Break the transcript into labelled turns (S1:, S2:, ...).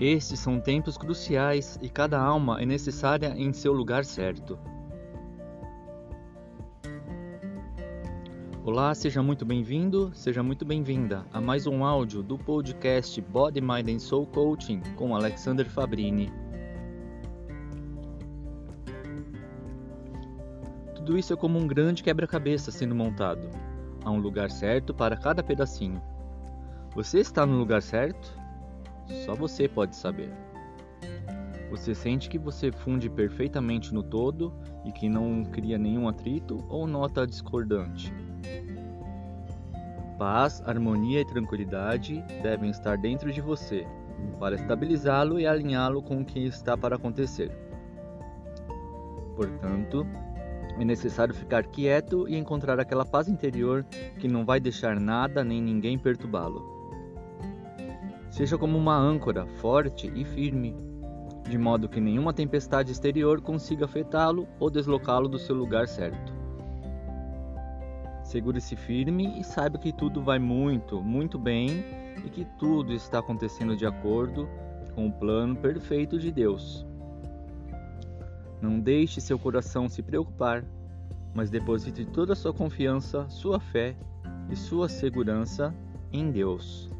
S1: Estes são tempos cruciais e cada alma é necessária em seu lugar certo. Olá, seja muito bem-vindo, seja muito bem-vinda a mais um áudio do podcast Body, Mind and Soul Coaching com Alexander Fabrini. Tudo isso é como um grande quebra-cabeça sendo montado. Há um lugar certo para cada pedacinho. Você está no lugar certo? Só você pode saber. Você sente que você funde perfeitamente no todo e que não cria nenhum atrito ou nota discordante? Paz, harmonia e tranquilidade devem estar dentro de você para estabilizá-lo e alinhá-lo com o que está para acontecer. Portanto, é necessário ficar quieto e encontrar aquela paz interior que não vai deixar nada nem ninguém perturbá-lo. Seja como uma âncora forte e firme, de modo que nenhuma tempestade exterior consiga afetá-lo ou deslocá-lo do seu lugar certo. Segure-se firme e saiba que tudo vai muito, muito bem e que tudo está acontecendo de acordo com o plano perfeito de Deus. Não deixe seu coração se preocupar, mas deposite toda a sua confiança, sua fé e sua segurança em Deus.